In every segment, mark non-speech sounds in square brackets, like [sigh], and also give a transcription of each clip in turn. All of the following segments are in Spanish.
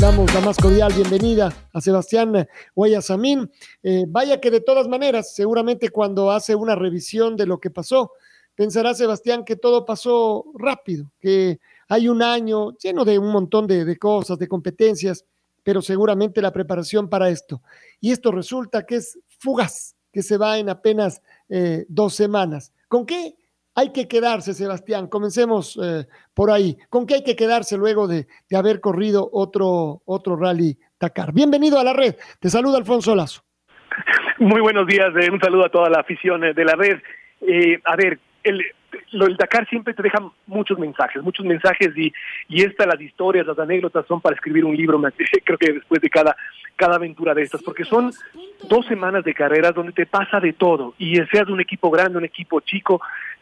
damos la más cordial bienvenida a Sebastián Guayasamín. Eh, vaya que de todas maneras, seguramente cuando hace una revisión de lo que pasó, pensará Sebastián que todo pasó rápido, que hay un año lleno de un montón de, cosas, de competencias, pero seguramente la preparación para esto. Y esto resulta que es fugaz, que se va en apenas eh, dos semanas. ¿Con qué? Hay que quedarse, Sebastián. Comencemos eh, por ahí. ¿Con qué hay que quedarse luego de, haber corrido otro, otro rally Dakar? Bienvenido a la red. Te saluda Alfonso Lazo. Muy buenos días. Eh, un saludo a toda la afición eh, de la red. a ver, el, el Dakar siempre te deja muchos mensajes, muchos mensajes y, y estas, las historias, las anécdotas son para escribir un libro, [laughs] creo que después de cada, cada aventura de estas, porque son dos semanas de carreras donde te pasa de todo y seas de un equipo grande, un equipo chico,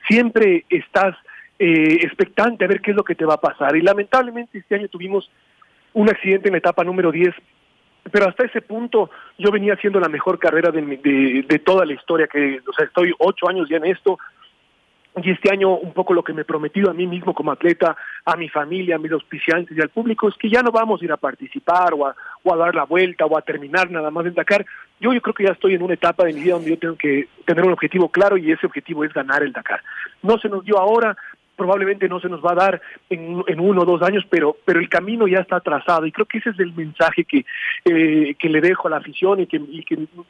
siempre estás eh, expectante a ver qué es lo que te va a pasar. Y lamentablemente este año tuvimos un accidente en la etapa número 10, pero hasta ese punto yo venía haciendo la mejor carrera de, de, de toda la historia, que, o sea, estoy ocho años ya en esto, y este año un poco lo que me he prometido a mí mismo como atleta, a mi familia, a mis auspiciantes y al público es que ya no vamos a ir a participar o a, o a dar la vuelta o a terminar nada más en Dakar. Yo, yo creo que ya estoy en una etapa de mi vida donde yo tengo que tener un objetivo claro y ese objetivo es ganar el Dakar. No se nos dio ahora, probablemente no se nos va a dar en, en, uno o dos años, pero, pero el camino ya está trazado y creo que ese es el mensaje que, eh, que le dejo a la afición y que,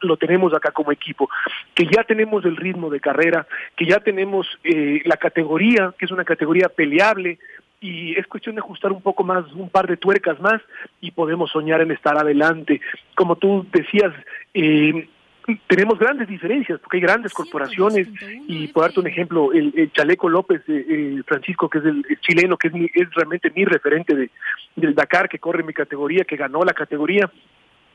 lo tenemos acá como equipo, que ya tenemos el ritmo de carrera, que ya tenemos eh, la categoría, que es una categoría peleable, y es cuestión de ajustar un poco más, un par de tuercas más y podemos soñar en estar adelante. Como tú decías, eh, tenemos grandes diferencias porque hay grandes corporaciones. Y por darte un ejemplo el, Chaleco López eh, eh, Francisco que es el, chileno que es, es realmente mi referente de, del Dakar que corre mi categoría que ganó la categoría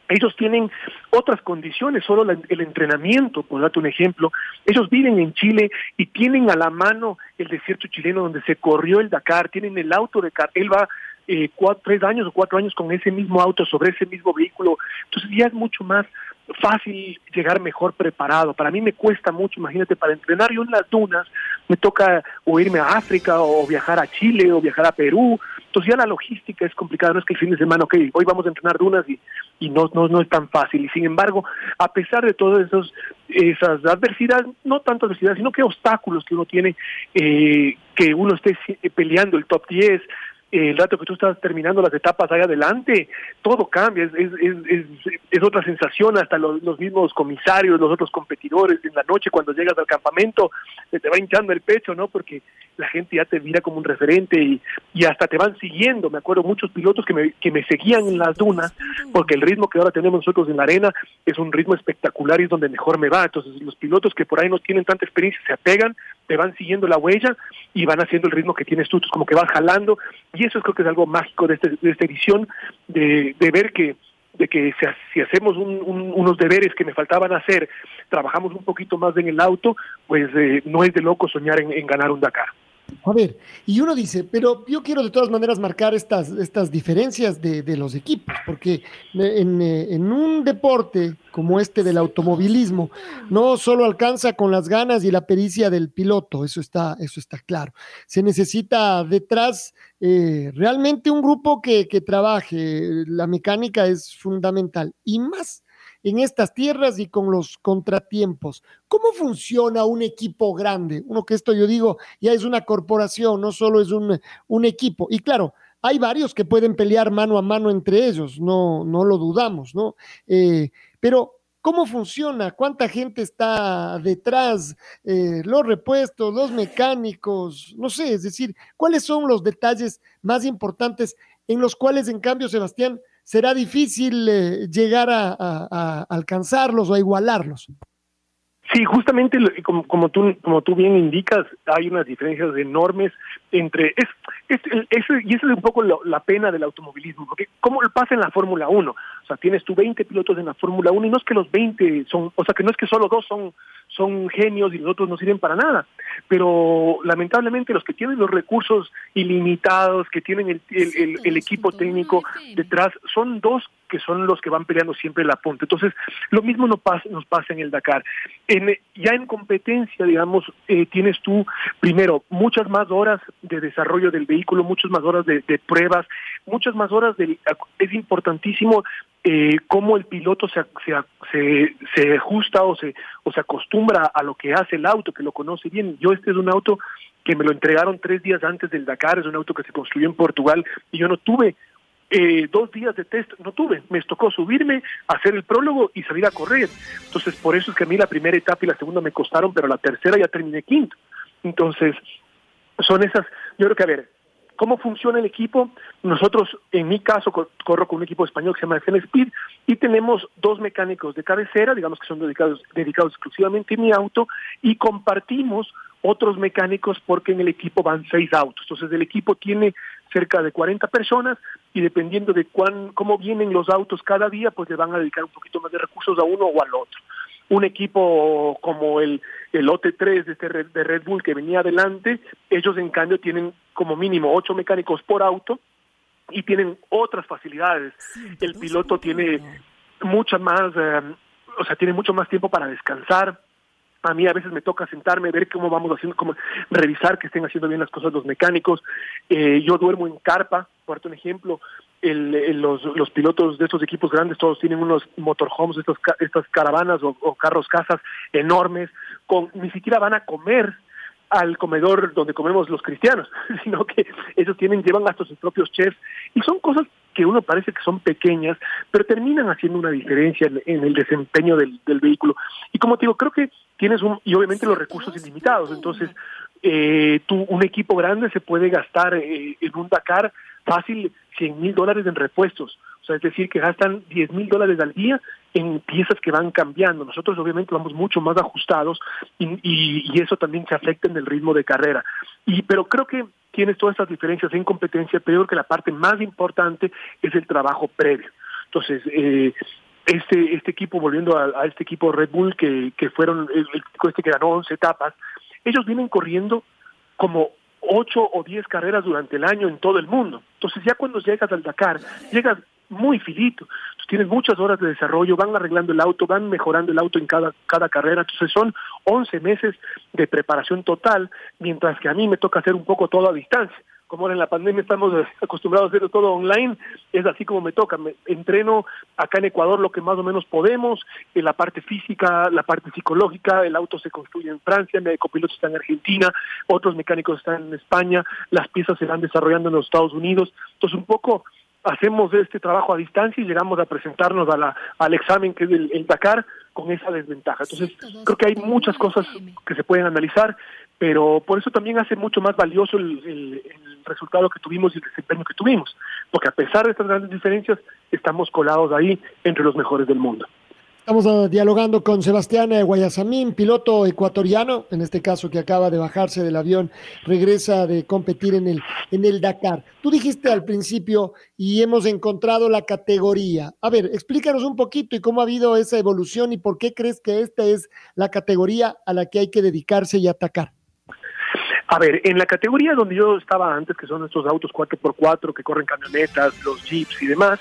ellos tienen otras condiciones, solo el entrenamiento, por darte un ejemplo. Ellos viven en Chile y tienen a la mano el desierto chileno donde se corrió el Dakar, tienen el auto de Él va eh, cuatro, tres años o cuatro años con ese mismo auto, sobre ese mismo vehículo. Entonces ya es mucho más fácil llegar mejor preparado. Para mí me cuesta mucho, imagínate, para entrenar yo en las dunas me toca o irme a África o viajar a Chile o viajar a Perú. Entonces ya la logística es complicada, no es que el fin de semana, ok, hoy vamos a entrenar dunas y, no, no, no es tan fácil. Y sin embargo, a pesar de todas esos, esas adversidades, no tanto adversidades, sino que obstáculos que uno tiene, eh, que uno esté peleando el top 10, el rato que tú estás terminando las etapas ahí adelante, todo cambia, es, es, es, es otra sensación, hasta los, los, mismos comisarios, los otros competidores, en la noche cuando llegas al campamento, se te va hinchando el pecho, ¿no? Porque la gente ya te mira como un referente y, y hasta te van siguiendo, me acuerdo muchos pilotos que me, que me seguían en las dunas, porque el ritmo que ahora tenemos nosotros en la arena es un ritmo espectacular y es donde mejor me va, entonces los pilotos que por ahí no tienen tanta experiencia se apegan, te van siguiendo la huella y van haciendo el ritmo que tienes tú, como que vas jalando. Y eso creo que es algo mágico de, este, de esta edición, de, de, ver que de que si, si hacemos un, un, unos deberes que me faltaban hacer, trabajamos un poquito más en el auto, pues eh, no es de loco soñar en, en ganar un Dakar. A ver, y uno dice, pero yo quiero de todas maneras marcar estas, estas diferencias de, de los equipos, porque en, en, un deporte como este del automovilismo, no solo alcanza con las ganas y la pericia del piloto, eso está, eso está claro. Se necesita detrás eh, realmente un grupo que, que trabaje, la mecánica es fundamental, y más en estas tierras y con los contratiempos. ¿Cómo funciona un equipo grande? Uno que esto yo digo ya es una corporación, no solo es un, equipo. Y claro, hay varios que pueden pelear mano a mano entre ellos, no, no lo dudamos, ¿no? Eh, pero ¿Cómo funciona? ¿Cuánta gente está detrás? Eh, los repuestos, los mecánicos, no sé, es decir, ¿cuáles son los detalles más importantes en los cuales, en cambio, Sebastián, será difícil eh, llegar a, alcanzarlos o a igualarlos? Sí, justamente como, como, tú como tú bien indicas, hay unas diferencias enormes entre es, es, es y esa es un poco lo, la pena del automovilismo, porque cómo pasa en la Fórmula 1, o sea, tienes tú 20 pilotos en la Fórmula 1 y no es que los 20 son, o sea, que no es que solo dos son son genios y los otros no sirven para nada, pero lamentablemente los que tienen los recursos ilimitados, que tienen el, el, el, el equipo técnico detrás, son dos que son los que van peleando siempre la punta. Entonces, lo mismo nos pasa, nos pasa en el Dakar. En, ya en competencia, digamos, eh, tienes tú, primero, muchas más horas de desarrollo del vehículo, muchas más horas de, de pruebas, muchas más horas de... Es importantísimo eh, cómo el piloto se, se, se, ajusta o se, o se acostumbra a lo que hace el auto, que lo conoce bien. Yo este es un auto que me lo entregaron tres días antes del Dakar, es un auto que se construyó en Portugal y yo no tuve eh, dos días de test no tuve, me tocó subirme, hacer el prólogo y salir a correr. Entonces, por eso es que a mí la primera etapa y la segunda me costaron, pero la tercera ya terminé quinto. Entonces, son esas, yo creo que a ver, ¿cómo funciona el equipo? Nosotros, en mi caso, corro con un equipo español que se llama FN Speed y tenemos dos mecánicos de cabecera, digamos que son dedicados, dedicados exclusivamente a mi auto, y compartimos otros mecánicos porque en el equipo van seis autos. Entonces el equipo tiene cerca de 40 personas y dependiendo de cuán, cómo vienen los autos cada día, pues le van a dedicar un poquito más de recursos a uno o al otro. Un equipo como el, el OT3 de, este de Red Bull que venía adelante, ellos en cambio tienen como mínimo ocho mecánicos por auto y tienen otras facilidades. El piloto tiene muchas más, eh, o sea, tiene mucho más tiempo para descansar, a mí a veces me toca sentarme, ver cómo vamos haciendo, como revisar que estén haciendo bien las cosas los mecánicos. Eh, yo duermo en carpa, por un ejemplo, el, los, los pilotos de estos equipos grandes todos tienen unos motorhomes, estas, estas caravanas o, o carros casas enormes, con ni siquiera van a comer al comedor donde comemos los cristianos, [laughs] sino que ellos tienen, llevan hasta sus propios chefs, y son cosas que uno parece que son pequeñas, pero terminan haciendo una diferencia en, el desempeño del, vehículo. Y como te digo, creo que tienes un, y obviamente los recursos ilimitados, entonces eh, tú, un equipo grande se puede gastar eh, en un Dakar fácil 100 mil dólares en repuestos, o sea, es decir, que gastan 10 mil dólares al día en piezas que van cambiando. Nosotros obviamente vamos mucho más ajustados y, y, y eso también se afecta en el ritmo de carrera. Y pero creo que tienes todas estas diferencias en competencia, pero creo que la parte más importante es el trabajo previo. Entonces, eh, este este equipo, volviendo a, este equipo Red Bull, que, que fueron el, el este que ganó 11 etapas, ellos vienen corriendo como ocho o diez carreras durante el año en todo el mundo. Entonces ya cuando llegas al Dakar, llegas muy filito. Tú tienes muchas horas de desarrollo, van arreglando el auto, van mejorando el auto en cada, cada carrera. Entonces son 11 meses de preparación total, mientras que a mí me toca hacer un poco todo a distancia. Como ahora en la pandemia estamos [laughs] acostumbrados a hacer todo online, es así como me toca. Me entreno acá en Ecuador lo que más o menos podemos, en la parte física, la parte psicológica, el auto se construye en Francia, mi copiloto está en Argentina, otros mecánicos están en España, las piezas se van desarrollando en los Estados Unidos. Entonces un poco hacemos este trabajo a distancia y llegamos a presentarnos a la, al examen que es el, el Dakar con esa desventaja. Entonces, creo que hay muchas cosas que se pueden analizar, pero por eso también hace mucho más valioso el, el, el, resultado que tuvimos y el desempeño que tuvimos, porque a pesar de estas grandes diferencias, estamos colados ahí entre los mejores del mundo. Estamos uh, dialogando con Sebastián Guayasamín, piloto ecuatoriano, en este caso que acaba de bajarse del avión, regresa de competir en el, en el Dakar. Tú dijiste al principio y hemos encontrado la categoría. A ver, explícanos un poquito y cómo ha habido esa evolución y por qué crees que esta es la categoría a la que hay que dedicarse y atacar. A ver, en la categoría donde yo estaba antes, que son estos autos 4x4 que corren camionetas, los jeeps y demás,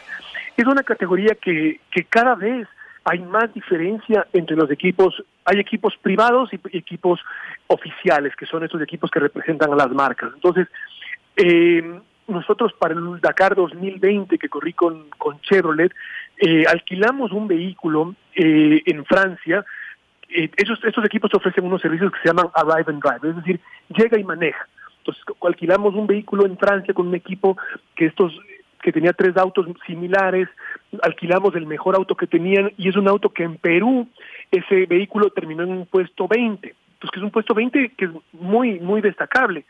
es una categoría que, que cada vez hay más diferencia entre los equipos, hay equipos privados y equipos oficiales, que son estos equipos que representan a las marcas. Entonces, eh, nosotros para el Dakar 2020 que corrí con, con Chevrolet, eh, alquilamos un vehículo eh, en Francia. Eh, esos, estos equipos ofrecen unos servicios que se llaman Arrive and Drive, es decir, llega y maneja. Entonces, alquilamos un vehículo en Francia con un equipo que estos que tenía tres autos similares, alquilamos el mejor auto que tenían y es un auto que en Perú ese vehículo terminó en un puesto 20, pues que es un puesto 20 que es muy, muy destacable.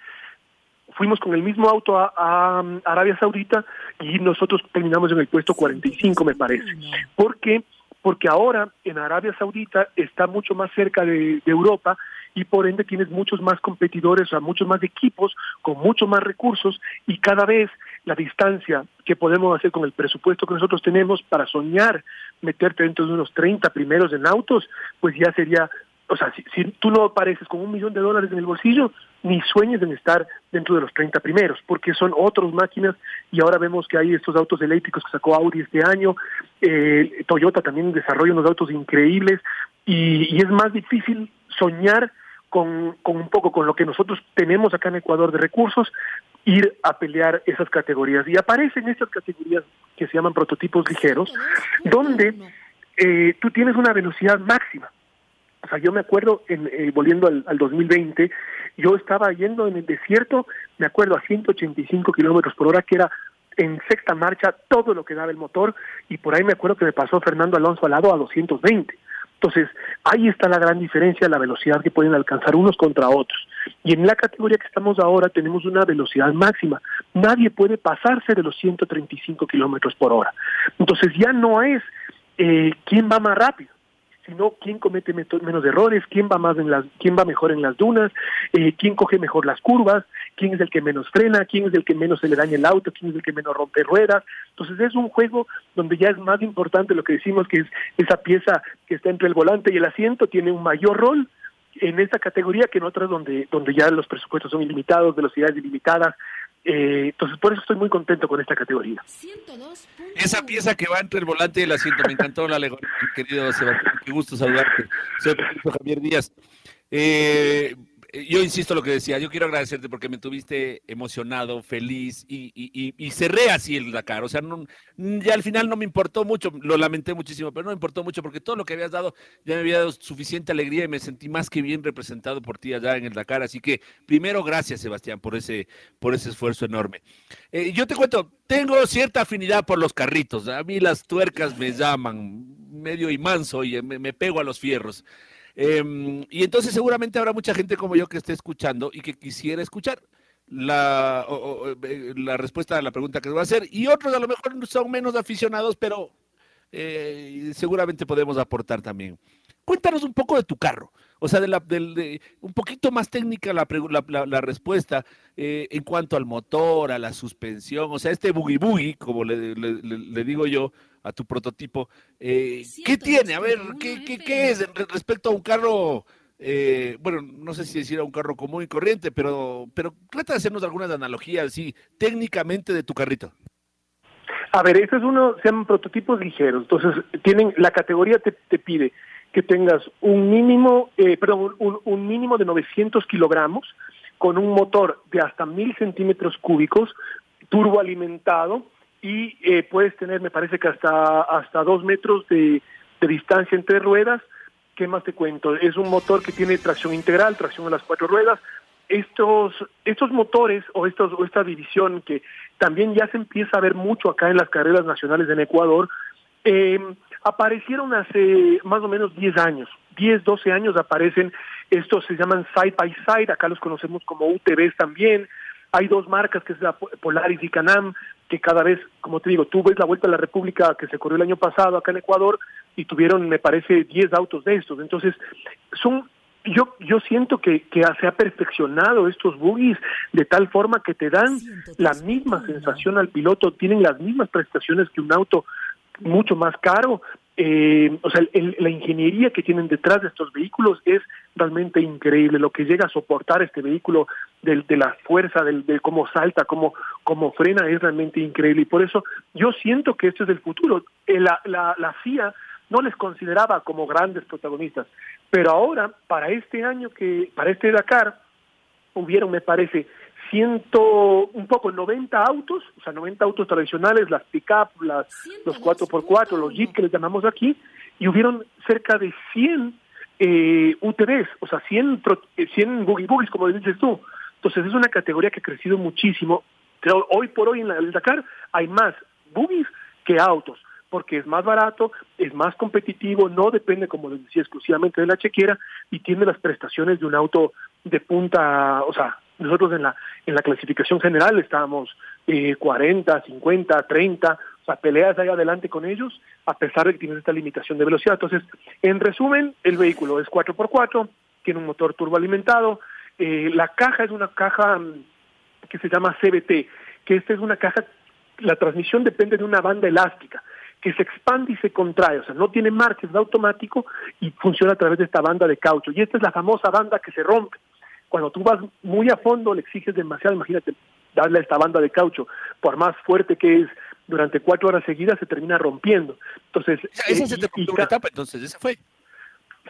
Fuimos con el mismo auto a, a Arabia Saudita y nosotros terminamos en el puesto 45, me parece. ¿Por qué? Porque ahora en Arabia Saudita está mucho más cerca de, de Europa y por ende tienes muchos más competidores, o sea, muchos más equipos con muchos más recursos y cada vez la distancia que podemos hacer con el presupuesto que nosotros tenemos para soñar meterte dentro de unos 30 primeros en autos, pues ya sería, o sea, si, si tú no apareces con un millón de dólares en el bolsillo, ni sueñes en estar dentro de los 30 primeros, porque son otras máquinas y ahora vemos que hay estos autos eléctricos que sacó Audi este año, eh, Toyota también desarrolla unos autos increíbles y, y es más difícil soñar con, con un poco con lo que nosotros tenemos acá en Ecuador de recursos, ir a pelear esas categorías. Y aparecen estas categorías que se llaman prototipos ligeros, donde eh, tú tienes una velocidad máxima. O sea, yo me acuerdo, en, eh, volviendo al, al 2020, yo estaba yendo en el desierto, me acuerdo, a 185 kilómetros por hora, que era en sexta marcha todo lo que daba el motor, y por ahí me acuerdo que me pasó Fernando Alonso al lado a 220. Entonces, ahí está la gran diferencia, la velocidad que pueden alcanzar unos contra otros. Y en la categoría que estamos ahora tenemos una velocidad máxima. Nadie puede pasarse de los 135 kilómetros por hora. Entonces, ya no es eh, quién va más rápido sino quién comete menos errores, quién va más en las, quién va mejor en las dunas, eh, quién coge mejor las curvas, quién es el que menos frena, quién es el que menos se le daña el auto, quién es el que menos rompe ruedas. Entonces es un juego donde ya es más importante lo que decimos que es esa pieza que está entre el volante y el asiento tiene un mayor rol en esta categoría que en otras donde donde ya los presupuestos son ilimitados, velocidades ilimitadas, eh, entonces, por eso estoy muy contento con esta categoría. Esa pieza que va entre el volante y el asiento, me encantó la alegoría, querido Sebastián. Qué gusto saludarte. Soy Javier Díaz. Eh, yo insisto lo que decía, yo quiero agradecerte porque me tuviste emocionado, feliz y, y, cerré así el Dakar. O sea, no, ya al final no me importó mucho, lo lamenté muchísimo, pero no me importó mucho porque todo lo que habías dado ya me había dado suficiente alegría y me sentí más que bien representado por ti allá en el Dakar. Así que primero, gracias Sebastián por ese, por ese esfuerzo enorme. Eh, yo te cuento, tengo cierta afinidad por los carritos. A mí las tuercas me llaman medio y manso y me, me pego a los fierros. Eh, y entonces seguramente habrá mucha gente como yo que esté escuchando y que quisiera escuchar la, eh, respuesta a la pregunta que te voy a hacer. Y otros a lo mejor son menos aficionados, pero eh, seguramente podemos aportar también. Cuéntanos un poco de tu carro, o sea, de la, de, de un poquito más técnica la, la, la respuesta eh, en cuanto al motor, a la suspensión, o sea, este boogie boogie, como le digo yo, a tu prototipo. Eh, ¿Qué tiene? A ver, ¿qué, qué, qué es respecto a un carro? Eh, bueno, no sé si decir a un carro común y corriente, pero, pero trata de hacernos algunas analogías, así, técnicamente de tu carrito. A ver, este es uno, se llaman prototipos ligeros, entonces tienen, la categoría te, te pide que tengas un mínimo, eh, perdón, un, un mínimo de 900 kilogramos, con un motor de hasta mil centímetros cúbicos, turboalimentado, y eh, puedes tener, me parece que hasta hasta dos metros de, distancia entre ruedas. ¿Qué más te cuento? Es un motor que tiene tracción integral, tracción a las cuatro ruedas. Estos estos motores o estos o esta división que también ya se empieza a ver mucho acá en las carreras nacionales en Ecuador, eh, aparecieron hace más o menos 10 años. 10, 12 años aparecen, estos se llaman side by side, acá los conocemos como UTVs también, hay dos marcas, que es la Polaris y Canam, que cada vez, como te digo, tú ves la Vuelta a la República que se corrió el año pasado acá en Ecuador y tuvieron, me parece, 10 autos de estos. Entonces, son yo yo siento que, que se ha perfeccionado estos buggies de tal forma que te dan la misma sensación al piloto, tienen las mismas prestaciones que un auto mucho más caro. Eh, o sea, el, la ingeniería que tienen detrás de estos vehículos es realmente increíble. Lo que llega a soportar este vehículo de, de la fuerza, de, de cómo salta, cómo, cómo frena, es realmente increíble. Y por eso yo siento que esto es el futuro. Eh, la, la, la FIA no les consideraba como grandes protagonistas, pero ahora, para este año que, para este Dakar, hubieron, me parece, ciento, un poco, 90 autos, o sea, 90 autos tradicionales, las pick-up, las, los 4x4, los Jeep que les llamamos aquí, y hubieron cerca de 100 eh, UTVs, o sea, 100, 100 boogie boogies, como dices tú. Entonces es una categoría que ha crecido muchísimo. Creo hoy por hoy en el Dakar hay más buggies que autos porque es más barato, es más competitivo, no depende, como les decía, exclusivamente de la chequera y tiene las prestaciones de un auto de punta, o sea, nosotros en la en la clasificación general estábamos eh, 40, 50, 30, o sea, peleas ahí adelante con ellos, a pesar de que tienen esta limitación de velocidad. Entonces, en resumen, el vehículo es 4x4, tiene un motor turboalimentado, eh, la caja es una caja mm, que se llama CBT, que esta es una caja, la transmisión depende de una banda elástica que se expande y se contrae, o sea, no tiene marcha, es automático y funciona a través de esta banda de caucho. Y esta es la famosa banda que se rompe. Cuando tú vas muy a fondo, le exiges demasiado, imagínate, darle a esta banda de caucho, por más fuerte que es, durante cuatro horas seguidas se termina rompiendo. Entonces, esa se te una etapa, entonces, esa fue.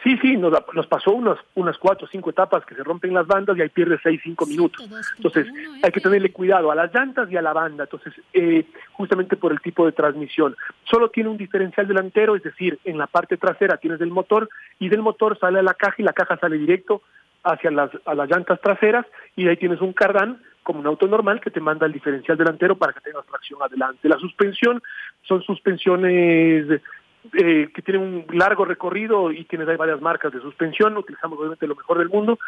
Sí, sí, nos, nos pasó unas, unas cuatro o cinco etapas que se rompen las bandas y ahí pierdes seis, cinco minutos. Entonces, hay que tenerle cuidado a las llantas y a la banda. Entonces, eh, justamente por el tipo de transmisión. Solo tiene un diferencial delantero, es decir, en la parte trasera tienes el motor y del motor sale a la caja y la caja sale directo hacia las, a las llantas traseras y ahí tienes un cardán como un auto normal que te manda el diferencial delantero para que tengas tracción adelante. La suspensión son suspensiones eh, que tiene un largo recorrido y tienes ahí varias marcas de suspensión, utilizamos obviamente lo mejor del mundo,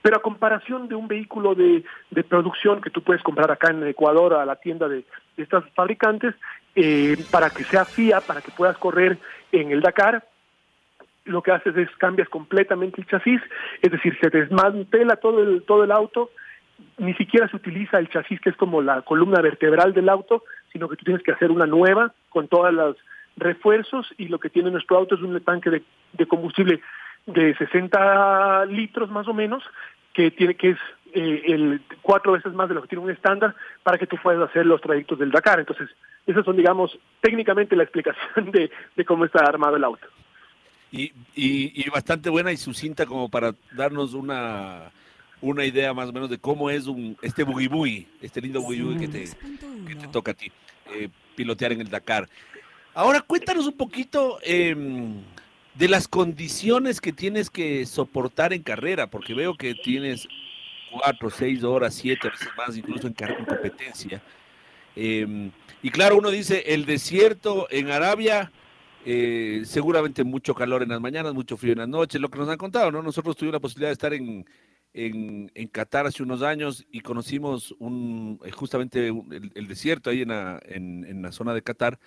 pero a comparación de un vehículo de, de producción que tú puedes comprar acá en Ecuador a la tienda de, de estas fabricantes, eh, para que sea FIA, para que puedas correr en el Dakar, lo que haces es cambias completamente el chasis, es decir, se desmantela todo el, todo el auto, ni siquiera se utiliza el chasis que es como la columna vertebral del auto, sino que tú tienes que hacer una nueva con todas las refuerzos y lo que tiene nuestro auto es un tanque de, combustible de 60 litros más o menos que tiene que es eh, el cuatro veces más de lo que tiene un estándar para que tú puedas hacer los trayectos del Dakar. Entonces, esas son, digamos, técnicamente la explicación de, de cómo está armado el auto. Y, y, y, bastante buena y sucinta como para darnos una, una idea más o menos de cómo es un este boogie boogie, este lindo boogie boogie que te, que te toca a ti eh, pilotear en el Dakar. Ahora cuéntanos un poquito eh, de las condiciones que tienes que soportar en carrera, porque veo que tienes cuatro, seis horas, siete veces más, incluso en, en competencia. Eh, y claro, uno dice, el desierto en Arabia, eh, seguramente mucho calor en las mañanas, mucho frío en las noches, lo que nos han contado, ¿no? Nosotros tuvimos la posibilidad de estar en, en, en Qatar hace unos años y conocimos un, eh, justamente el, el, desierto ahí en la, en, en la zona de Qatar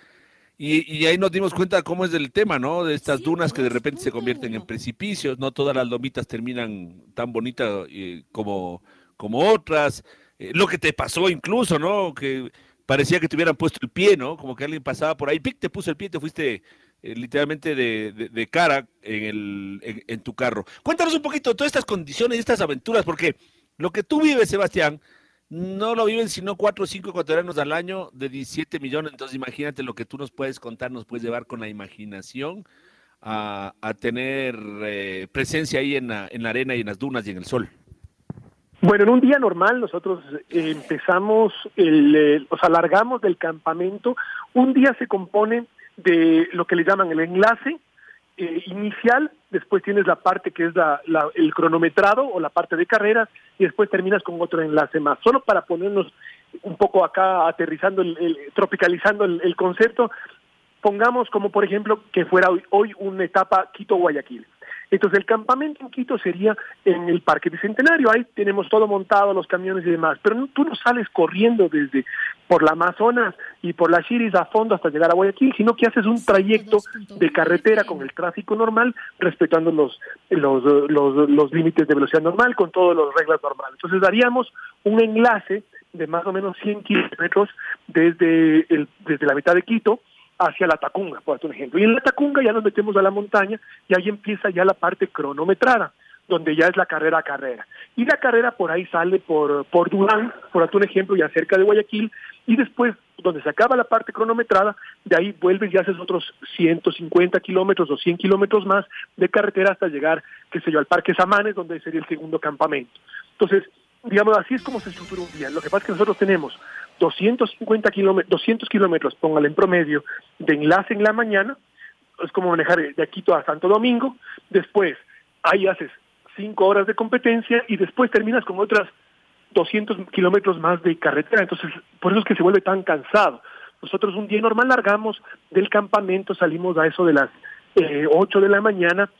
y, y, ahí nos dimos cuenta cómo es el tema, ¿no? De estas dunas que de repente se convierten en precipicios, no todas las lomitas terminan tan bonitas eh, como, como otras. Eh, lo que te pasó incluso, ¿no? Que parecía que te hubieran puesto el pie, ¿no? Como que alguien pasaba por ahí, pic, te puso el pie, te fuiste eh, literalmente de, de, cara en, el, en, tu carro. Cuéntanos un poquito de todas estas condiciones y estas aventuras, porque lo que tú vives, Sebastián, no lo viven sino cuatro o cinco ecuatorianos al año de 17 millones. Entonces, imagínate lo que tú nos puedes contar, nos puedes llevar con la imaginación a, a tener eh, presencia ahí en la, en la arena y en las dunas y en el sol. Bueno, en un día normal nosotros eh, empezamos, el, eh, o sea, del campamento. Un día se compone de lo que le llaman el enlace, eh, inicial, después tienes la parte que es la, el cronometrado o la parte de carreras y después terminas con otro enlace más. Solo para ponernos un poco acá aterrizando, el, el tropicalizando el, el, concepto, pongamos como por ejemplo que fuera hoy, hoy una etapa Quito-Guayaquil. Entonces el campamento en Quito sería en el Parque Bicentenario, ahí tenemos todo montado, los camiones y demás, pero no, tú no sales corriendo desde por la Amazonas y por la Chiris a fondo hasta llegar a Guayaquil, sino que haces un trayecto de carretera con el tráfico normal, respetando los, los, los, los límites de velocidad normal, con todas las reglas normales. Entonces daríamos un enlace de más o menos 100 kilómetros desde, el, desde la mitad de Quito, hacia la Tacunga, por un ejemplo. Y en la Tacunga ya nos metemos a la montaña y ahí empieza ya la parte cronometrada, donde ya es la carrera a carrera. Y la carrera por ahí sale por, por Durán, por un ejemplo, ya cerca de Guayaquil, y después, donde se acaba la parte cronometrada, de ahí vuelves y haces otros 150 kilómetros o 100 kilómetros más de carretera hasta llegar, qué sé yo, al Parque Samanes, donde sería el segundo campamento. Entonces, digamos, así es como se estructura un día. Lo que pasa es que nosotros tenemos 250 kilómetros, 200 kilómetros, póngale en promedio, de enlace en la mañana, es como manejar de Quito a Santo Domingo, después ahí haces cinco horas de competencia y después terminas con otras 200 kilómetros más de carretera, entonces por eso es que se vuelve tan cansado. Nosotros un día normal largamos del campamento, salimos a eso de las eh, 8 de la mañana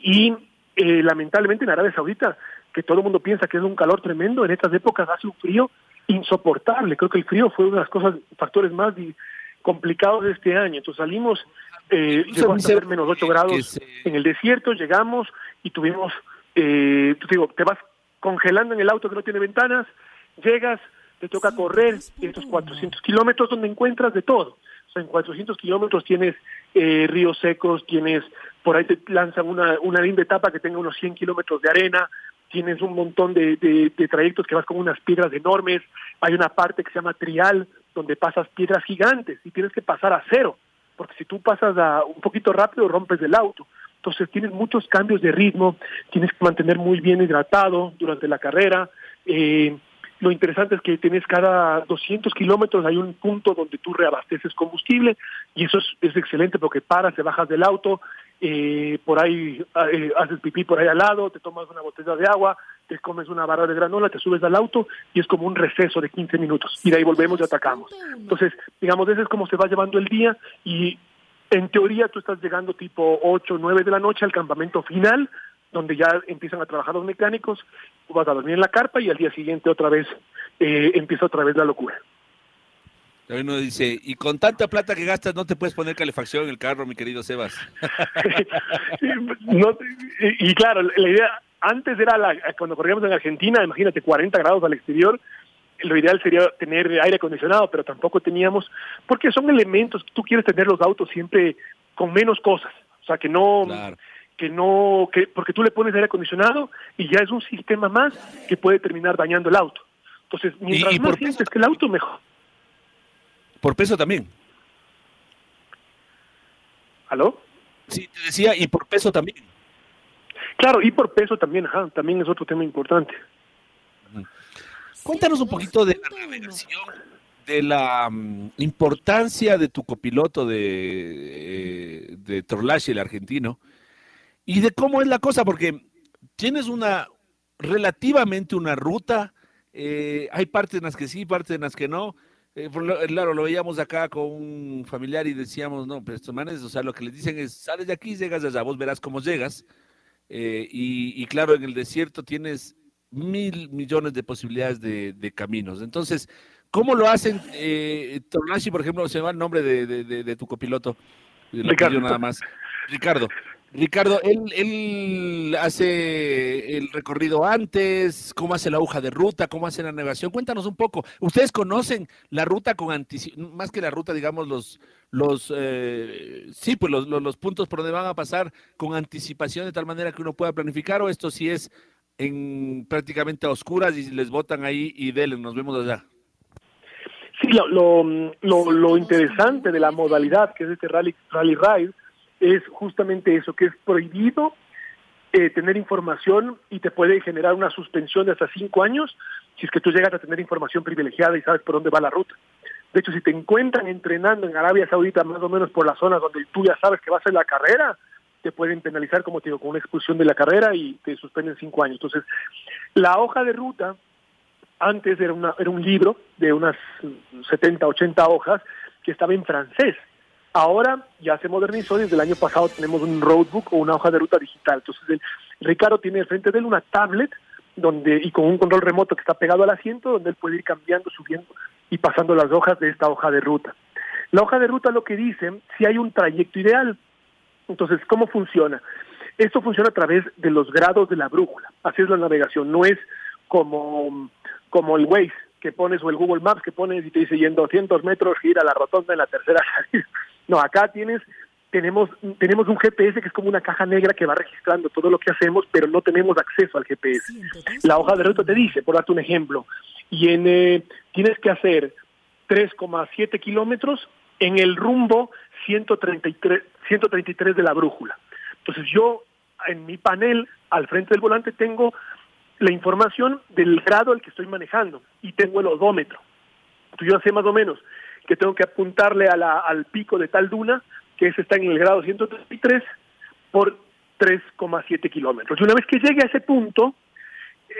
y eh, lamentablemente en Arabia Saudita, que todo el mundo piensa que es un calor tremendo, en estas épocas hace un frío insoportable. Creo que el frío fue uno de las cosas, factores más complicados de este año. Entonces salimos, eh, llegó a ser menos 8 grados en el desierto, llegamos y tuvimos, eh, te digo, te vas congelando en el auto que no tiene ventanas, llegas, te toca correr estos 400 kilómetros donde encuentras de todo. O sea, en 400 kilómetros tienes eh, ríos secos, tienes, por ahí te lanzan una, una linda etapa que tenga unos 100 kilómetros de arena, tienes un montón de, de, trayectos que vas con unas piedras enormes, hay una parte que se llama trial, donde pasas piedras gigantes y tienes que pasar a cero, porque si tú pasas a un poquito rápido rompes el auto. Entonces tienes muchos cambios de ritmo, tienes que mantener muy bien hidratado durante la carrera. Eh, lo interesante es que tienes cada 200 kilómetros hay un punto donde tú reabasteces combustible y eso es, es excelente porque paras, te bajas del auto, eh, por ahí eh, haces pipí por ahí al lado, te tomas una botella de agua, te comes una barra de granola, te subes al auto y es como un receso de 15 minutos y de ahí volvemos y atacamos. Entonces, digamos, ese es como se va llevando el día y en teoría tú estás llegando tipo 8, 9 de la noche al campamento final, donde ya empiezan a trabajar los mecánicos, tú vas a dormir en la carpa y al día siguiente otra vez eh, empieza otra vez la locura. Uno dice, y con tanta plata que gastas no te puedes poner calefacción en el carro, mi querido Sebas. [laughs] no, y, y, claro, la idea antes era la, cuando corríamos en Argentina, imagínate 40 grados al exterior, lo ideal sería tener aire acondicionado, pero tampoco teníamos, porque son elementos, tú quieres tener los autos siempre con menos cosas, o sea, que no, claro. que no, que porque tú le pones aire acondicionado y ya es un sistema más que puede terminar dañando el auto. Entonces, mientras y, y más por sientes que el auto, mejor. Por peso también. ¿Aló? Sí, te decía, y por peso también. Claro, y por peso también, ajá, también es otro tema importante. Cuéntanos un poquito de la navegación, de la um, importancia de tu copiloto de, eh, de el argentino, y de cómo es la cosa, porque tienes una relativamente una ruta, eh, hay partes en las que sí, partes en las que no. Eh, claro, lo veíamos acá con un familiar y decíamos, no, pero estos manes, o sea, lo que les dicen es, sales de aquí, llegas allá, vos verás cómo llegas. Eh, y, y, claro, en el desierto tienes mil millones de posibilidades de, de caminos. Entonces, ¿cómo lo hacen? Eh, Tornashi, por ejemplo, se llama el nombre de, de, de tu copiloto. Ricardo. Nada más. Ricardo. Ricardo, él, él hace el recorrido antes, cómo hace la hoja de ruta, cómo hace la navegación. Cuéntanos un poco. Ustedes conocen la ruta con anticipación, más que la ruta, digamos, los, los eh, sí, pues los, los, puntos por donde van a pasar con anticipación de tal manera que uno pueda planificar, o esto sí es en prácticamente a oscuras y les votan ahí y delen, nos vemos allá. Sí, lo, lo, lo, lo interesante de la modalidad que es este rally, rally ride es justamente eso, que es prohibido eh, tener información y te puede generar una suspensión de hasta cinco años si es que tú llegas a tener información privilegiada y sabes por dónde va la ruta. De hecho, si te encuentran entrenando en Arabia Saudita, más o menos por las zonas donde tú ya sabes que vas a la carrera, te pueden penalizar, como te digo, con una expulsión de la carrera y te suspenden cinco años. Entonces, la hoja de ruta antes era, una, era un libro de unas 70, 80 hojas que estaba en francés Ahora ya se modernizó, desde el año pasado tenemos un roadbook o una hoja de ruta digital. Entonces el, Ricardo tiene frente de él una tablet donde y con un control remoto que está pegado al asiento donde él puede ir cambiando, subiendo y pasando las hojas de esta hoja de ruta. La hoja de ruta lo que dice si hay un trayecto ideal. Entonces, ¿cómo funciona? Esto funciona a través de los grados de la brújula. Así es la navegación, no es como, como el Waze que pones o el Google Maps que pones y te dice y en 200 metros gira la rotonda en la tercera [laughs] salida. No, acá tienes tenemos tenemos un GPS que es como una caja negra que va registrando todo lo que hacemos, pero no tenemos acceso al GPS. La hoja de ruta te dice, por darte un ejemplo, y en, eh, tienes que hacer 3,7 kilómetros en el rumbo 133, 133 de la brújula. Entonces yo en mi panel al frente del volante tengo la información del grado al que estoy manejando y tengo el odómetro. Entonces yo sé más o menos que tengo que apuntarle a la, al pico de tal duna, que ese está en el grado 133, por 3,7 kilómetros. Y una vez que llegue a ese punto,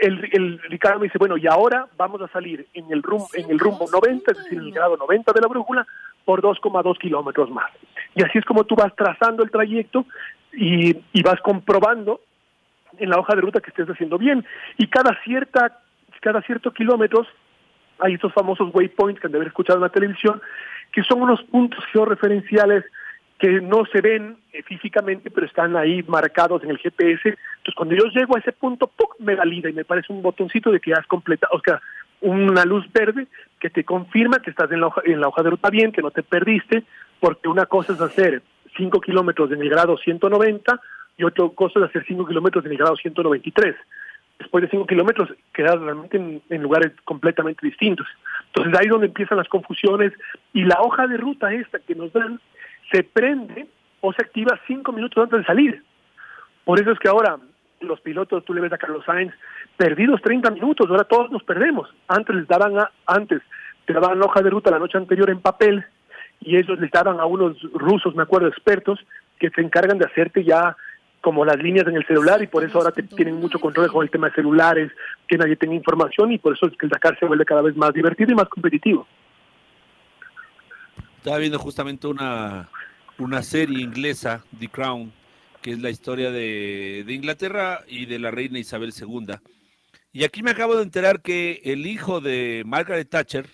el, el, Ricardo me dice, bueno, y ahora vamos a salir en el, rum, en el rumbo 90, es decir, en el grado 90 de la brújula, por 2,2 kilómetros más. Y así es como tú vas trazando el trayecto y, y vas comprobando en la hoja de ruta que estés haciendo bien. Y cada cierta, cada cierto kilómetros hay estos famosos waypoints que han de haber escuchado en la televisión, que son unos puntos georreferenciales que no se ven eh, físicamente, pero están ahí marcados en el GPS. Entonces, cuando yo llego a ese punto, ¡puc! me valida y me parece un botoncito de que has completado, o sea, una luz verde que te confirma que estás en la, hoja, en la hoja de ruta bien, que no te perdiste, porque una cosa es hacer 5 kilómetros en el grado 190 y otra cosa es hacer 5 kilómetros en el grado 193. Después de 5 kilómetros quedas realmente en, lugares completamente distintos. Entonces ahí es donde empiezan las confusiones y la hoja de ruta esta que nos dan se prende o se activa 5 minutos antes de salir. Por eso es que ahora los pilotos, tú le ves a Carlos Sainz, perdidos 30 minutos, ahora todos nos perdemos. Antes les daban, a, antes te daban hoja de ruta la noche anterior en papel y ellos les daban a unos rusos, me acuerdo, expertos, que se encargan de hacerte ya como las líneas en el celular y por eso ahora te tienen mucho control con el tema de celulares, que nadie tenga información y por eso es que el Dakar se vuelve cada vez más divertido y más competitivo. Estaba viendo justamente una, una serie inglesa, The Crown, que es la historia de, de Inglaterra y de la reina Isabel II. Y aquí me acabo de enterar que el hijo de Margaret Thatcher,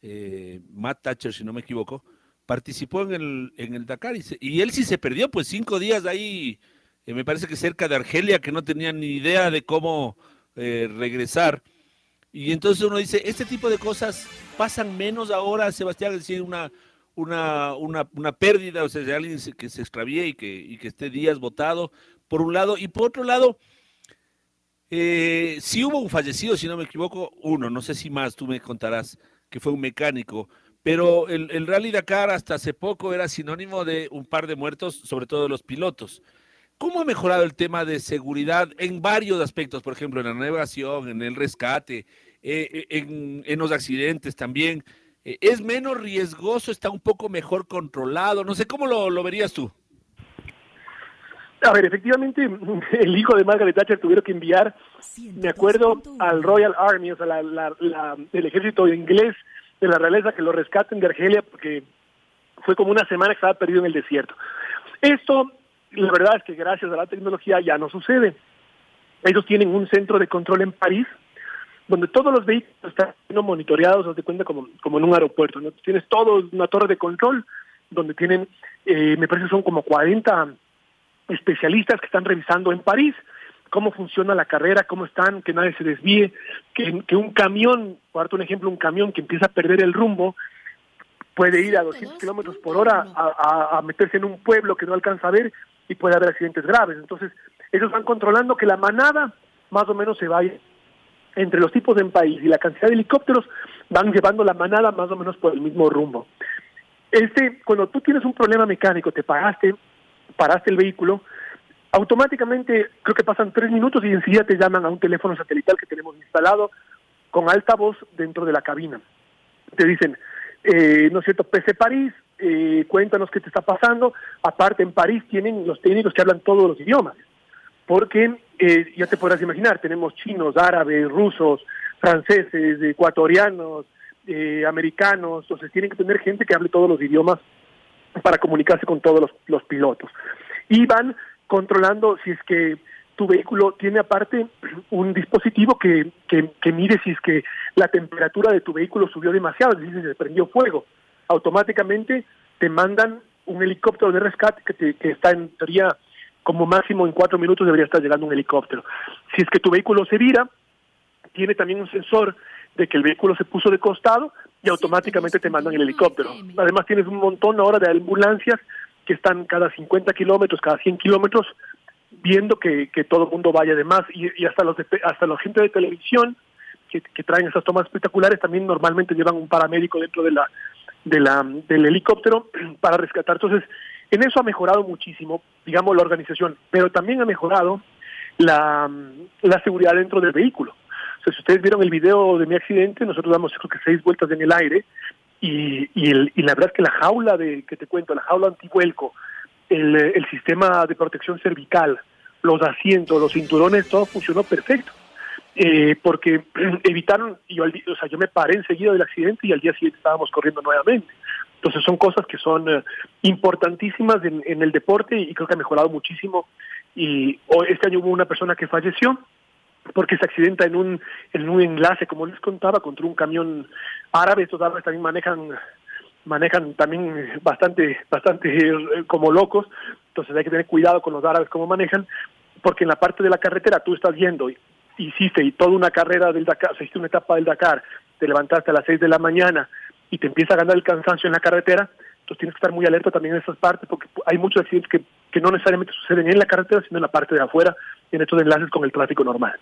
eh, Matt Thatcher, si no me equivoco, participó en el, en el Dakar y, se, y él sí se perdió, pues cinco días ahí, eh, me parece que cerca de Argelia, que no tenía ni idea de cómo eh, regresar. Y entonces uno dice, este tipo de cosas pasan menos ahora, Sebastián, es decir, una, una, una, una pérdida, o sea, de alguien que se extravíe y que, y que esté días votado, por un lado, y por otro lado, eh, si hubo un fallecido, si no me equivoco, uno, no sé si más, tú me contarás, que fue un mecánico, pero el, el Rally Dakar hasta hace poco era sinónimo de un par de muertos, sobre todo de los pilotos. ¿Cómo ha mejorado el tema de seguridad en varios aspectos? Por ejemplo, en la navegación, en el rescate, eh, en, en, los accidentes también. Eh, ¿Es menos riesgoso? ¿Está un poco mejor controlado? No sé, ¿cómo lo, lo, verías tú? A ver, efectivamente, [laughs] el hijo de Margaret Thatcher tuvieron que enviar, me acuerdo, al Royal Army, o sea, la, la, la, el ejército inglés de la realeza que lo rescaten de Argelia porque fue como una semana que estaba perdido en el desierto. Esto la verdad es que gracias a la tecnología ya no sucede. Ellos tienen un centro de control en París, donde todos los vehículos están monitoreados, haz de cuenta como, como en un aeropuerto, ¿no? Tienes todo una torre de control, donde tienen, eh, me parece son como 40 especialistas que están revisando en París cómo funciona la carrera, cómo están, que nadie se desvíe, que, que un camión, por darte un ejemplo, un camión que empieza a perder el rumbo, puede ir a 200 kilómetros por hora a, a, a, meterse en un pueblo que no alcanza a ver y puede haber accidentes graves. Entonces, ellos van controlando que la manada más o menos se vaya entre los tipos en país y la cantidad de helicópteros van llevando la manada más o menos por el mismo rumbo. Este, cuando tú tienes un problema mecánico, te pagaste, paraste el vehículo, automáticamente creo que pasan tres minutos y enseguida te llaman a un teléfono satelital que tenemos instalado con alta voz dentro de la cabina. Te dicen, eh, ¿no es cierto? PC París, eh, cuéntanos qué te está pasando. Aparte, en París tienen los técnicos que hablan todos los idiomas, porque eh, ya te podrás imaginar, tenemos chinos, árabes, rusos, franceses, ecuatorianos, eh, americanos, entonces tienen que tener gente que hable todos los idiomas para comunicarse con todos los, los pilotos. Y van controlando si es que tu vehículo tiene aparte [clears throat] un dispositivo que, que, que, mide si es que la temperatura de tu vehículo subió demasiado, decir, se prendió fuego. Automáticamente te mandan un helicóptero de rescate que, te, que está en teoría como máximo en cuatro minutos debería estar llegando un helicóptero. Si es que tu vehículo se vira, tiene también un sensor de que el vehículo se puso de costado y automáticamente te mandan el helicóptero. Además tienes un montón ahora de ambulancias que están cada 50 kilómetros, cada 100 kilómetros, viendo que, que todo el mundo vaya de más y, y hasta los de, hasta la gente de televisión que, que, traen esas tomas espectaculares también normalmente llevan un paramédico dentro de la, de la del helicóptero [clears throat] para rescatar. Entonces, en eso ha mejorado muchísimo, digamos, la organización, pero también ha mejorado la, la seguridad dentro del vehículo. O si ustedes vieron el video de mi accidente, nosotros damos creo que seis vueltas en el aire y, el, y la verdad es que la jaula de que te cuento, la jaula antivuelco, el, el sistema de protección cervical, los asientos, los cinturones, todo funcionó perfecto. Eh, porque [clears throat] evitaron, y yo, o sea, yo me paré enseguida del accidente y al día siguiente estábamos corriendo nuevamente. Entonces son cosas que son eh, importantísimas en, el deporte y creo que ha mejorado muchísimo. Y este año hubo una persona que falleció porque se accidenta en un, en un enlace, como les contaba, contra un camión árabe. Estos árabes también manejan manejan también bastante bastante eh, como locos, entonces hay que tener cuidado con los árabes cómo manejan, porque en la parte de la carretera tú estás viendo, hiciste y toda una carrera del Dakar, o sea, hiciste una etapa del Dakar, te levantaste a las 6 de la mañana y te empieza a ganar el cansancio en la carretera, entonces tienes que estar muy alerta también en esas partes, porque hay muchos accidentes que, que no necesariamente suceden en la carretera, sino en la parte de afuera, en estos enlaces con el tráfico normal.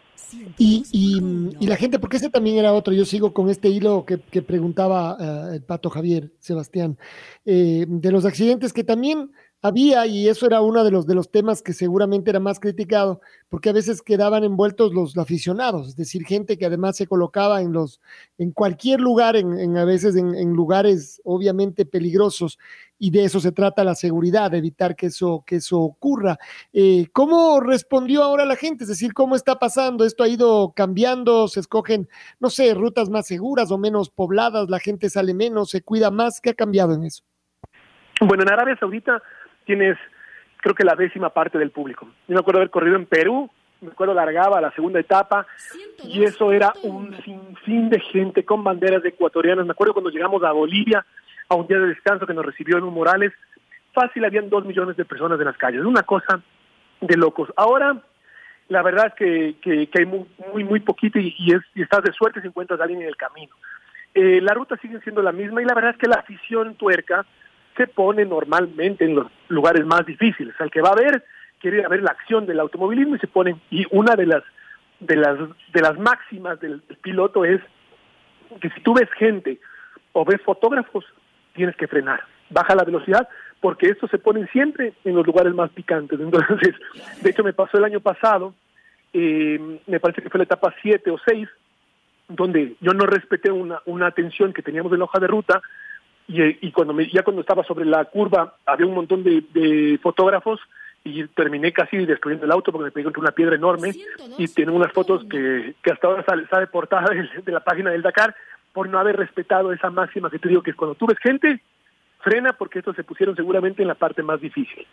Y, y, y, la gente, porque ese también era otro, yo sigo con este hilo que, que preguntaba uh, el pato Javier, Sebastián, eh, de los accidentes que también había, y eso era uno de los, de los temas que seguramente era más criticado, porque a veces quedaban envueltos los aficionados, es decir, gente que además se colocaba en los, en cualquier lugar, en, a veces en, lugares obviamente peligrosos, y de eso se trata la seguridad, evitar que eso, que eso ocurra. Eh, ¿Cómo respondió ahora la gente? Es decir, ¿cómo está pasando? ¿Esto ha ido cambiando? ¿Se escogen, no sé, rutas más seguras o menos pobladas? ¿La gente sale menos? ¿Se cuida más? ¿Qué ha cambiado en eso? Bueno, en Arabia Saudita tienes creo que la décima parte del público. Yo me acuerdo haber corrido en Perú, me acuerdo largaba la segunda etapa y eso era un sinfín de gente con banderas ecuatorianas. Me acuerdo cuando llegamos a Bolivia a un día de descanso que nos recibió Evo Morales, fácil habían dos millones de personas en las calles, una cosa de locos. Ahora la verdad es que, que, que hay muy, muy, muy poquito y, y, es, y estás de suerte si encuentras a alguien en el camino. Eh, la ruta sigue siendo la misma y la verdad es que la afición tuerca se pone normalmente en los lugares más difíciles. Al que va a ver, quiere ir ver la acción del automovilismo y se pone, y una de las de las de las máximas del, del piloto es que si tú ves gente o ves fotógrafos, tienes que frenar. Baja la velocidad porque estos se ponen siempre en los lugares más picantes. Entonces, [laughs] de hecho me pasó el año pasado, eh, me parece que fue la etapa 7 o 6, donde yo no respeté una, una atención que teníamos en la hoja de ruta, y, y cuando me, ya cuando estaba sobre la curva había un montón de, de fotógrafos y terminé casi destruyendo el auto porque me pegué contra una piedra enorme. Y tiene unas fotos que, que hasta ahora sale, sale portada de, de la página del Dakar por no haber respetado esa máxima que te digo que es cuando tú ves gente, frena porque estos se pusieron seguramente en la parte más difícil.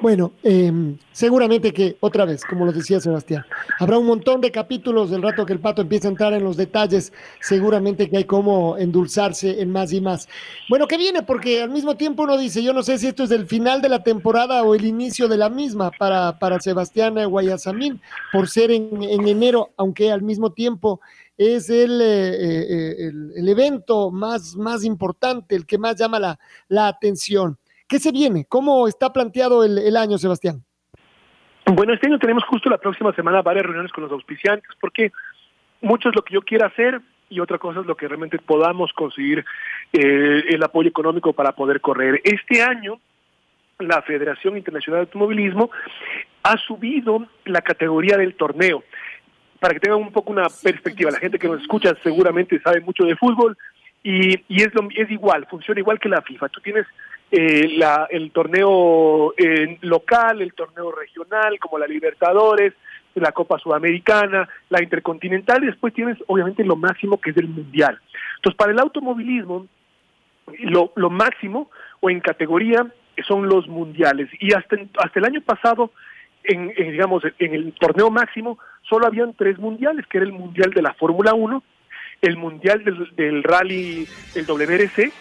Bueno, eh, seguramente que otra vez, como lo decía Sebastián, habrá un montón de capítulos del rato que el pato empieza a entrar en los detalles, seguramente que hay como endulzarse en más y más. Bueno, ¿qué viene? Porque al mismo tiempo uno dice, yo no sé si esto es el final de la temporada o el inicio de la misma para, para Sebastián Guayasamín, por ser en, en enero, aunque al mismo tiempo es el, eh, el, el, evento más, más importante, el que más llama la, la atención. ¿Qué se viene? ¿Cómo está planteado el, el, año, Sebastián? Bueno, este año tenemos justo la próxima semana varias reuniones con los auspiciantes, porque mucho es lo que yo quiero hacer y otra cosa es lo que realmente podamos conseguir eh, el apoyo económico para poder correr. Este año, la Federación Internacional de Automovilismo ha subido la categoría del torneo para que tengan un poco una perspectiva. La gente que nos escucha seguramente sabe mucho de fútbol y, y es, lo, es igual, funciona igual que la FIFA. Tú tienes eh, la, el torneo eh, local, el torneo regional, como la Libertadores, la Copa Sudamericana, la Intercontinental, y después tienes obviamente lo máximo que es el Mundial. Entonces, para el automovilismo, lo, lo máximo o en categoría son los mundiales. Y hasta, hasta el año pasado, en, en, digamos, en el torneo máximo, solo habían tres mundiales, que era el mundial de la Fórmula 1, el mundial del, del rally, el WRC,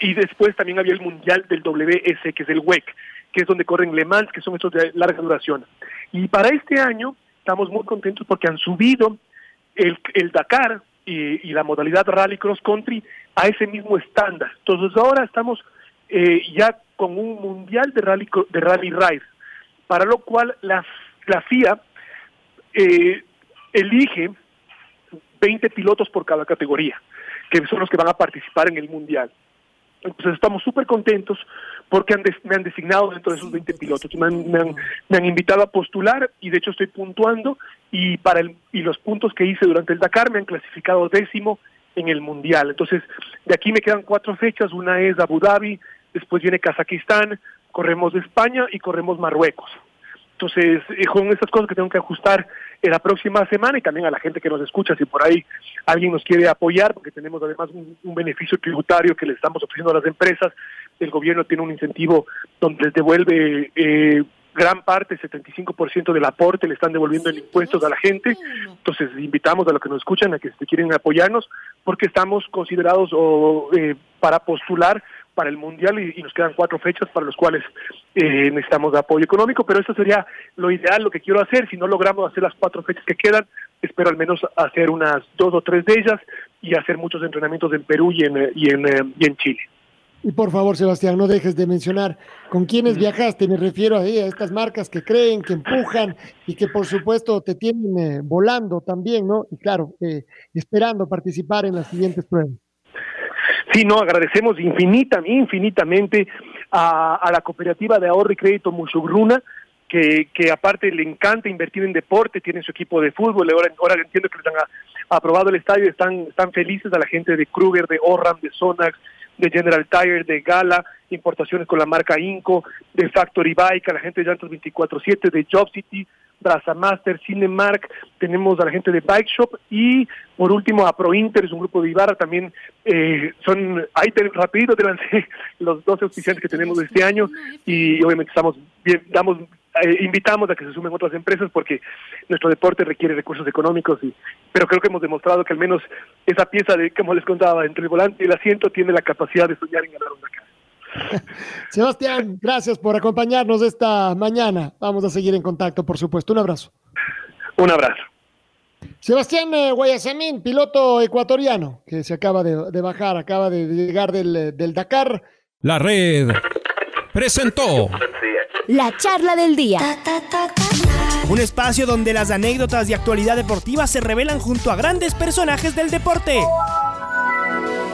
y después también había el mundial del WS, que es el WEC, que es donde corren Le Mans, que son estos de larga duración. Y para este año estamos muy contentos porque han subido el, el Dakar y, la modalidad rally cross country a ese mismo estándar. Entonces ahora estamos eh, ya con un mundial de rally de rally ride, para lo cual la, la FIA eh, elige 20 pilotos por cada categoría, que son los que van a participar en el mundial. Entonces estamos súper contentos porque han me han designado dentro de esos 20 pilotos, me han, me, han, me han, invitado a postular y de hecho estoy puntuando y para el, y los puntos que hice durante el Dakar me han clasificado décimo en el mundial. Entonces de aquí me quedan cuatro fechas, una es Abu Dhabi, después viene Kazajistán, corremos España y corremos Marruecos. Entonces, con estas cosas que tengo que ajustar en la próxima semana y también a la gente que nos escucha, si por ahí alguien nos quiere apoyar, porque tenemos además un, beneficio tributario que le estamos ofreciendo a las empresas, el gobierno tiene un incentivo donde les devuelve eh, gran parte, 75% del aporte le están devolviendo en impuestos a la gente. Entonces, invitamos a los que nos escuchan a que si quieren apoyarnos, porque estamos considerados o, eh, para postular para el Mundial y, nos quedan cuatro fechas para los cuales eh, necesitamos apoyo económico, pero eso sería lo ideal, lo que quiero hacer. Si no logramos hacer las cuatro fechas que quedan, espero al menos hacer unas dos o tres de ellas y hacer muchos entrenamientos en Perú y en, y en, y en Chile. Y por favor, Sebastián, no dejes de mencionar con quiénes viajaste. Me refiero a, a estas marcas que creen, que empujan y que por supuesto te tienen eh, volando también, ¿no? Y claro, eh, esperando participar en las siguientes pruebas. Sí, no, agradecemos infinita, infinitamente a, la cooperativa de ahorro y crédito Mushugruna, que, que aparte le encanta invertir en deporte, tiene su equipo de fútbol, ahora, ahora entiendo que les han aprobado el estadio, están, están felices a la gente de Kruger, de Orram, de Sonax, de General Tire, de Gala, importaciones con la marca Inco, de Factory Bike, a la gente de Llantos 24-7, de Job City, Braza Master, Cinemark, tenemos a la gente de Bike Shop y por último a Pro Inter, es un grupo de Ibarra, también eh, son, ahí te, rapidito te lancé [laughs] los 12 oficiales que tenemos este año y obviamente estamos bien, damos eh, invitamos a que se sumen otras empresas porque nuestro deporte requiere recursos económicos, y, pero creo que hemos demostrado que al menos esa pieza de, como les contaba, entre el volante y el asiento tiene la capacidad de soñar en ganar una casa. [laughs] Sebastián, gracias por acompañarnos esta mañana. Vamos a seguir en contacto, por supuesto. Un abrazo. Un abrazo. Sebastián eh, Guayasamín, piloto ecuatoriano, que se acaba de, bajar, acaba de llegar del, del Dakar. La red presentó la charla del día. Un espacio donde las anécdotas de actualidad deportiva se revelan junto a grandes personajes del deporte.